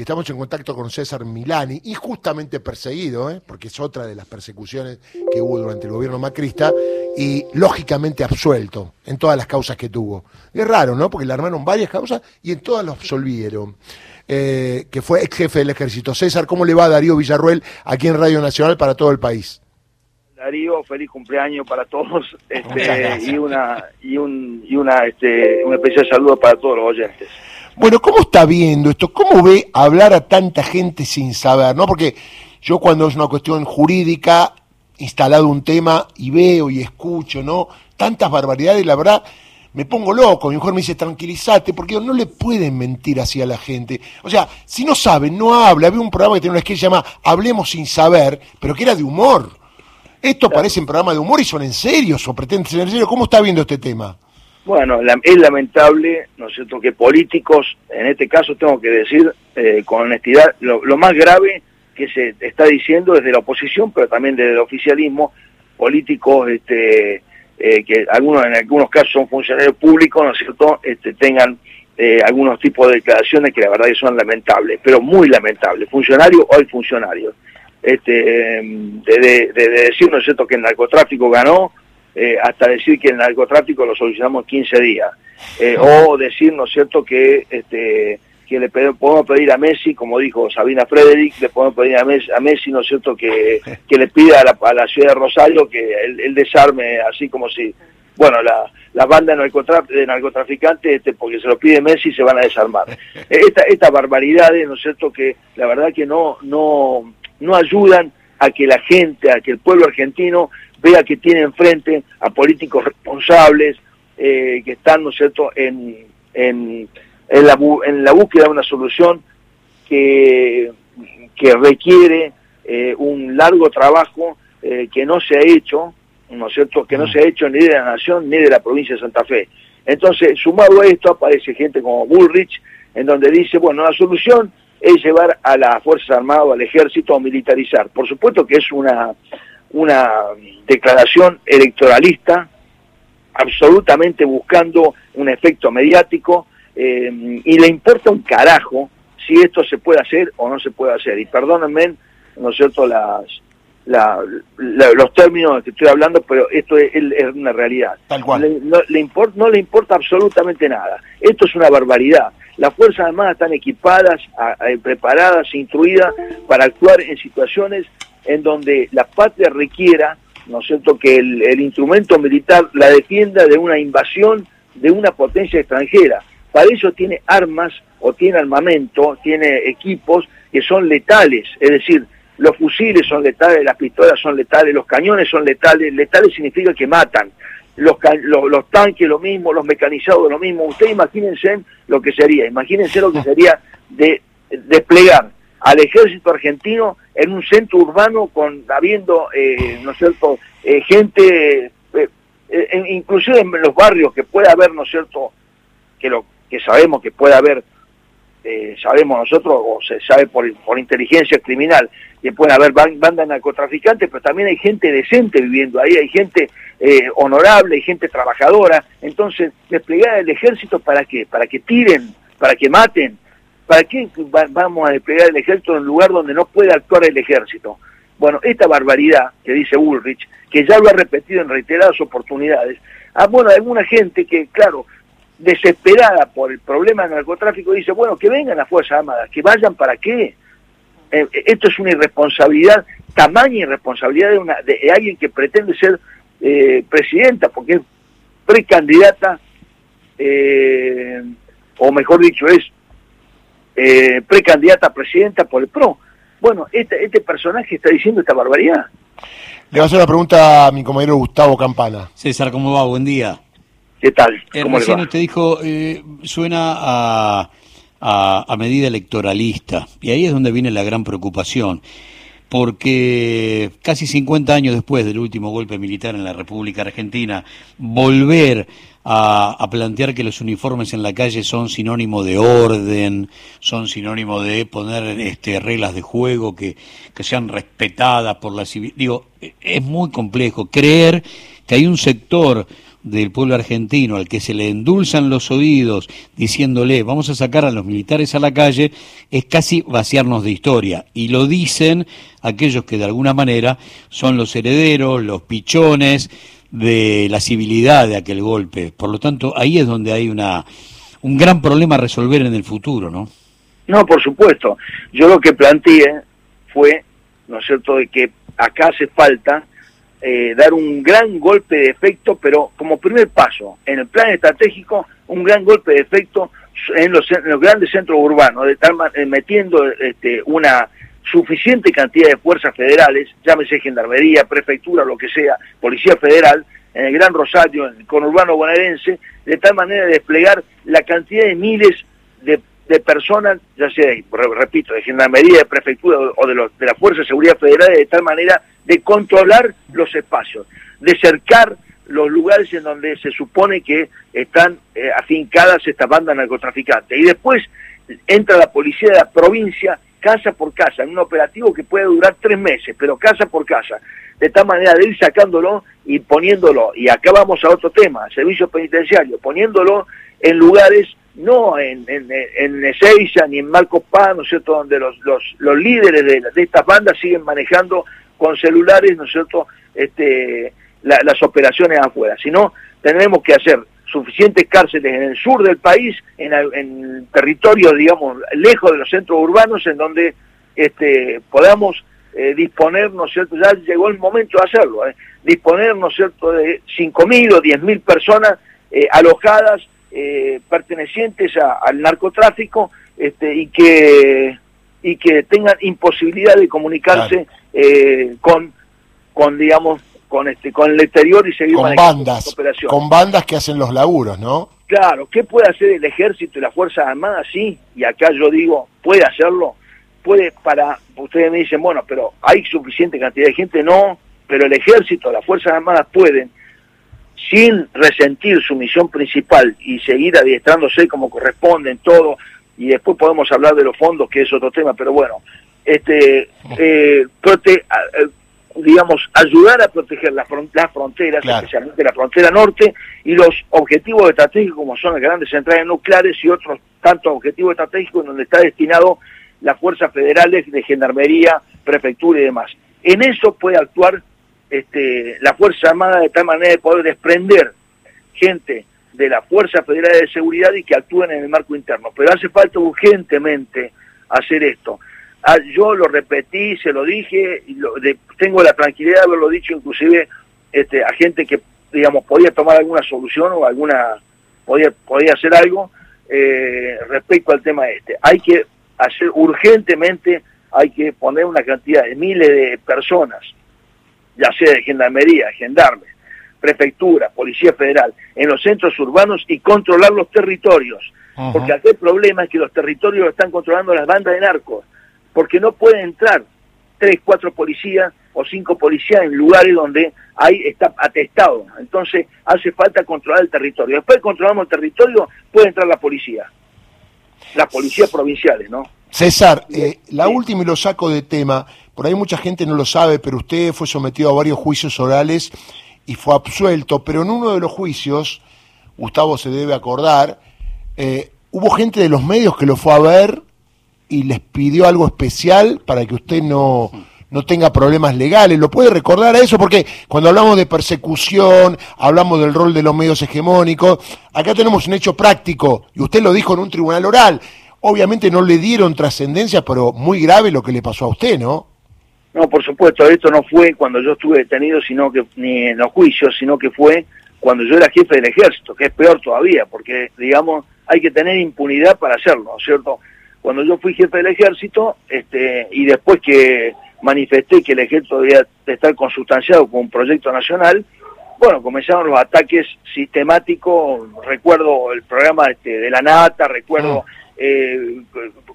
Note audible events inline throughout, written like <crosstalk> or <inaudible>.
y estamos en contacto con César Milani, injustamente perseguido, ¿eh? porque es otra de las persecuciones que hubo durante el gobierno macrista, y lógicamente absuelto en todas las causas que tuvo. es raro, ¿no? Porque le armaron varias causas y en todas lo absolvieron. Eh, que fue ex jefe del ejército. César, ¿cómo le va a Darío Villarruel aquí en Radio Nacional para todo el país? Darío, feliz cumpleaños para todos este, y una y un y una este un especial saludo para todos los oyentes. Bueno, ¿cómo está viendo esto? ¿Cómo ve hablar a tanta gente sin saber? ¿No? Porque yo cuando es una cuestión jurídica, instalado un tema y veo y escucho, ¿no? Tantas barbaridades, la verdad, me pongo loco. Mi mujer me dice, tranquilízate, porque no le pueden mentir así a la gente. O sea, si no saben, no habla. Había un programa que tiene una que se llama Hablemos sin saber, pero que era de humor. Esto parece un programa de humor y son en serio, o pretenden ser en serio. ¿Cómo está viendo este tema? Bueno, es lamentable, ¿no es cierto?, que políticos, en este caso tengo que decir eh, con honestidad, lo, más grave que se está diciendo desde la oposición, pero también desde el oficialismo, políticos este, eh, que algunos en algunos casos son funcionarios públicos, ¿no es cierto?, este, tengan eh, algunos tipos de declaraciones que la verdad que son lamentables, pero muy lamentables, funcionarios o hay funcionarios. Este, em, de, decir, ¿no es cierto?, que el narcotráfico ganó, eh, hasta decir que el narcotráfico lo solucionamos en 15 días, o decir, ¿no es cierto?, que este, que le podemos pedir a Messi, como dijo Sabina Frederick, le podemos pedir a Messi, ¿no es cierto?, que, que le pida a la, a la, ciudad de Rosario que el, desarme, así como si, bueno, la, la banda de narcotraficantes, este, porque se lo pide Messi, se van a desarmar. <laughs> Esta, estas barbaridades, ¿no es cierto?, que la verdad que no, no, no ayudan a que la gente, a que el pueblo argentino vea que tiene enfrente a políticos responsables, eh, que están, ¿no es cierto?, en, en en la, en la búsqueda de una solución que, que requiere eh, un largo trabajo eh, que no se ha hecho, ¿no es cierto?, que no mm. se ha hecho ni de la Nación ni de la provincia de Santa Fe. Entonces, sumado a esto, aparece gente como Bullrich, en donde dice, bueno, la solución es llevar a las Fuerzas Armadas, al ejército, a militarizar. Por supuesto que es una, una declaración electoralista, absolutamente buscando un efecto mediático, eh, y le importa un carajo si esto se puede hacer o no se puede hacer. Y perdónenme, ¿no es cierto?, las, los términos que estoy hablando, pero esto es, una realidad. Tal cual. Le, no, le no le importa absolutamente nada. Esto es una barbaridad. Las Fuerzas Armadas están equipadas, preparadas, instruidas para actuar en situaciones en donde la patria requiera, ¿no es cierto?, que el, el instrumento militar la defienda de una invasión de una potencia extranjera para eso tiene armas o tiene armamento, tiene equipos que son letales, es decir, los fusiles son letales, las pistolas son letales, los cañones son letales, letales significa que matan, los, los, tanques lo mismo, los mecanizados lo mismo, ustedes imagínense lo que sería, imagínense lo que <laughs> sería de desplegar al ejército argentino en un centro urbano con habiendo, eh, ¿no es cierto?, eh, gente, eh, inclusive en los barrios que pueda haber, ¿no es cierto?, que lo que sabemos que puede haber, eh, sabemos nosotros, o se sabe por, por inteligencia criminal, que puede haber bandas narcotraficantes, pero también hay gente decente viviendo ahí, hay gente eh, honorable, hay gente trabajadora. Entonces, desplegar el ejército para qué? Para que tiren, para que maten. ¿Para qué vamos a desplegar el ejército en un lugar donde no puede actuar el ejército? Bueno, esta barbaridad que dice Bullrich, que ya lo ha repetido en reiteradas oportunidades, ah, bueno, alguna gente que, claro, desesperada por el problema del narcotráfico, dice, bueno, que vengan las Fuerzas Armadas, que vayan para qué. Eh, esto es una irresponsabilidad, tamaña irresponsabilidad de, una, de alguien que pretende ser eh, presidenta, porque es precandidata, eh, o mejor dicho, es precandidata a presidenta por el PRO. Bueno, este, este personaje está diciendo esta barbaridad. Le voy a hacer una pregunta a mi compañero Gustavo Campana. César, ¿cómo va? Buen día. ¿Qué tal? Eh, recién usted dijo, eh, suena a, a, medida electoralista, y ahí es donde viene la gran preocupación, porque casi 50 años después del último golpe militar en la República Argentina, volver a, plantear que los uniformes en la calle son sinónimo de orden, son sinónimo de poner este, reglas de juego que, que sean respetadas por la civil. Digo, es muy complejo creer que hay un sector del pueblo argentino al que se le endulzan los oídos diciéndole vamos a sacar a los militares a la calle es casi vaciarnos de historia y lo dicen aquellos que de alguna manera son los herederos, los pichones de la civilidad de aquel golpe. Por lo tanto, ahí es donde hay una un gran problema a resolver en el futuro, ¿no? No, por supuesto. Yo lo que planteé fue, ¿no es cierto?, de que acá hace falta eh, dar un gran golpe de efecto, pero como primer paso, en el plan estratégico, un gran golpe de efecto en los, grandes centros urbanos, de estar eh, metiendo este, una suficiente cantidad de fuerzas federales, llámese gendarmería, prefectura, lo que sea, policía federal, en el Gran Rosario, en el conurbano bonaerense, de tal manera de desplegar la cantidad de miles de, personas, ya sea, repito, de gendarmería, de prefectura o de, los, de la Fuerza de Seguridad Federal, de tal manera de controlar los espacios, de cercar los lugares en donde se supone que están eh, afincadas estas bandas narcotraficantes. Y después entra la policía de la provincia casa por casa, en un operativo que puede durar tres meses, pero casa por casa, de tal manera de ir sacándolo y poniéndolo, y acá vamos a otro tema, servicio penitenciario, poniéndolo en lugares, no en, en, en Ezeiza ni en Marcos Paz, ¿no es cierto?, donde los, los, los líderes de, de estas bandas siguen manejando con celulares, ¿no es cierto?, este, las operaciones afuera, sino tenemos que hacer suficientes cárceles en el sur del país, en, en territorios, digamos, lejos de los centros urbanos, en donde este, podamos eh, disponer, ¿no es cierto? Ya llegó el momento de hacerlo, ¿eh? disponer, ¿no es cierto?, de 5.000 o 10.000 personas eh, alojadas, eh, pertenecientes al narcotráfico, este, y que y que tengan imposibilidad de comunicarse con, con, digamos, con este con el exterior y seguir con bandas con bandas que hacen los laburos no claro qué puede hacer el ejército y las fuerzas armadas sí y acá yo digo puede hacerlo puede para ustedes me dicen bueno pero hay suficiente cantidad de gente no pero el ejército las fuerzas armadas pueden sin resentir su misión principal y seguir adiestrándose como corresponde en todo y después podemos hablar de los fondos que es otro tema pero bueno este eh, prote, eh, digamos, ayudar a proteger las, fronteras, especialmente la frontera norte, y los objetivos estratégicos como son las grandes centrales nucleares y otros tantos objetivos estratégicos en donde está destinado las fuerzas federales de gendarmería, prefectura y demás. En eso puede actuar este, la Fuerza Armada de tal manera de poder desprender gente de la Fuerza Federal de Seguridad y que actúen en el marco interno. Pero hace falta urgentemente hacer esto. Ah, yo lo repetí, se lo dije, y tengo la tranquilidad de haberlo dicho inclusive este, a gente que, digamos, podía tomar alguna solución o alguna, podía, podía hacer algo eh, respecto al tema este. Hay que hacer urgentemente, hay que poner una cantidad de miles de personas, ya sea de gendarmería, gendarmes, prefectura, policía federal, en los centros urbanos y controlar los territorios. Porque aquel problema es que los territorios lo están controlando las bandas de narcos porque no pueden entrar tres, cuatro policías o cinco policías en lugares donde hay está atestado. Entonces hace falta controlar el territorio. Después de controlamos el territorio, puede entrar la policía. Las policías provinciales, ¿no? César, eh, la última y lo saco de tema, por ahí mucha gente no lo sabe, pero usted fue sometido a varios juicios orales y fue absuelto, pero en uno de los juicios, Gustavo se debe acordar, eh, hubo gente de los medios que lo fue a ver y les pidió algo especial para que usted no, no tenga problemas legales. ¿Lo puede recordar a eso? Porque cuando hablamos de persecución, hablamos del rol de los medios hegemónicos, acá tenemos un hecho práctico, y usted lo dijo en un tribunal oral. Obviamente no le dieron trascendencia, pero muy grave lo que le pasó a usted, ¿no? No, por supuesto, esto no fue cuando yo estuve detenido, sino que ni en los juicios, sino que fue cuando yo era jefe del ejército, que es peor todavía, porque, digamos, hay que tener impunidad para hacerlo, ¿cierto? cuando yo fui jefe del ejército, este, y después que manifesté que el ejército debía estar consustanciado con un proyecto nacional, bueno, comenzaron los ataques sistemáticos, recuerdo el programa este, de la Nata, recuerdo ah. eh,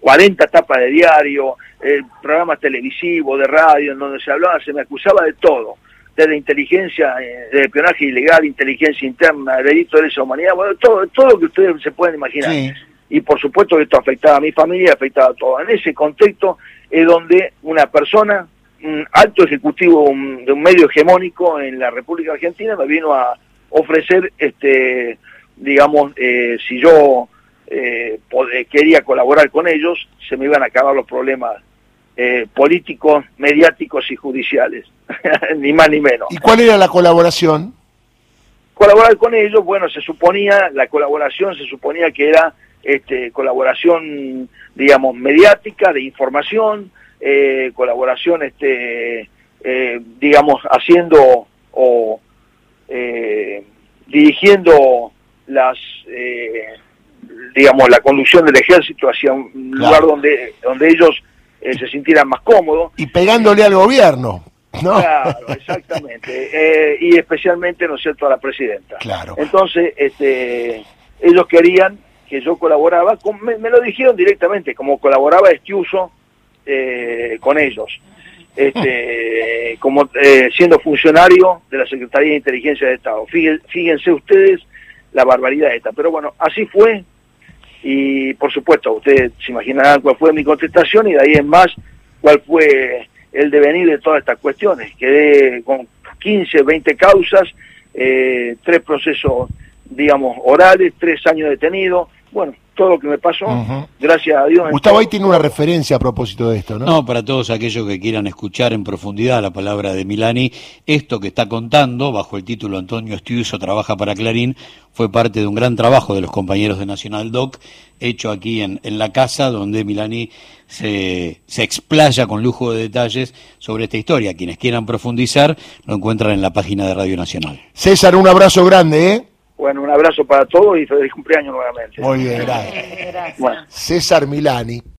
40 tapas de diario, eh, programas televisivos, de radio, en donde se hablaba, se me acusaba de todo, desde inteligencia, eh, de espionaje ilegal, inteligencia interna, delito de lesa humanidad, bueno, todo, todo lo que ustedes se pueden imaginar y por supuesto que esto afectaba a mi familia, afectaba a todo. En ese contexto es donde una persona, un alto ejecutivo de un medio hegemónico en la República Argentina, me vino a, ofrecer, este, digamos, eh, si yo eh, quería colaborar con ellos, se me iban a acabar los problemas eh, políticos, mediáticos y judiciales, <laughs> ni más ni menos. ¿Y cuál era la colaboración? Colaborar con ellos, bueno, se suponía, la colaboración se suponía que era este, colaboración, digamos, mediática, de información, eh, colaboración, este, eh, digamos, haciendo o eh, dirigiendo las, digamos, la conducción del ejército hacia un lugar donde, donde ellos se sintieran más cómodos. Y pegándole al gobierno. ¿No? Claro, <laughs> exactamente. y especialmente, ¿no es cierto?, a la presidenta. Claro. Entonces, este, ellos querían que yo colaboraba, con, me, lo dijeron directamente, como colaboraba Estiuso eh, con ellos, este, <laughs> como eh, siendo funcionario de la Secretaría de Inteligencia de Estado. Fíjense, ustedes la barbaridad esta, pero bueno, así fue y por supuesto ustedes se imaginarán cuál fue mi contestación y de ahí en más cuál fue el devenir de todas estas cuestiones. Quedé con 15, 20 causas, eh, tres procesos, digamos, orales, tres años detenidos, bueno, todo lo que me pasó, gracias a Dios. Gustavo, ahí tiene una referencia a propósito de esto, ¿no? No, para todos aquellos que quieran escuchar en profundidad la palabra de Milani, esto que está contando, bajo el título Antonio Estiuso trabaja para Clarín, fue parte de un gran trabajo de los compañeros de Nacional Doc, hecho aquí en, en la casa, donde Milani se, se explaya con lujo de detalles sobre esta historia. Quienes quieran profundizar, lo encuentran en la página de Radio Nacional. César, un abrazo grande, ¿eh? Bueno, un abrazo para todos y feliz cumpleaños nuevamente. Muy bien, gracias. César Milani.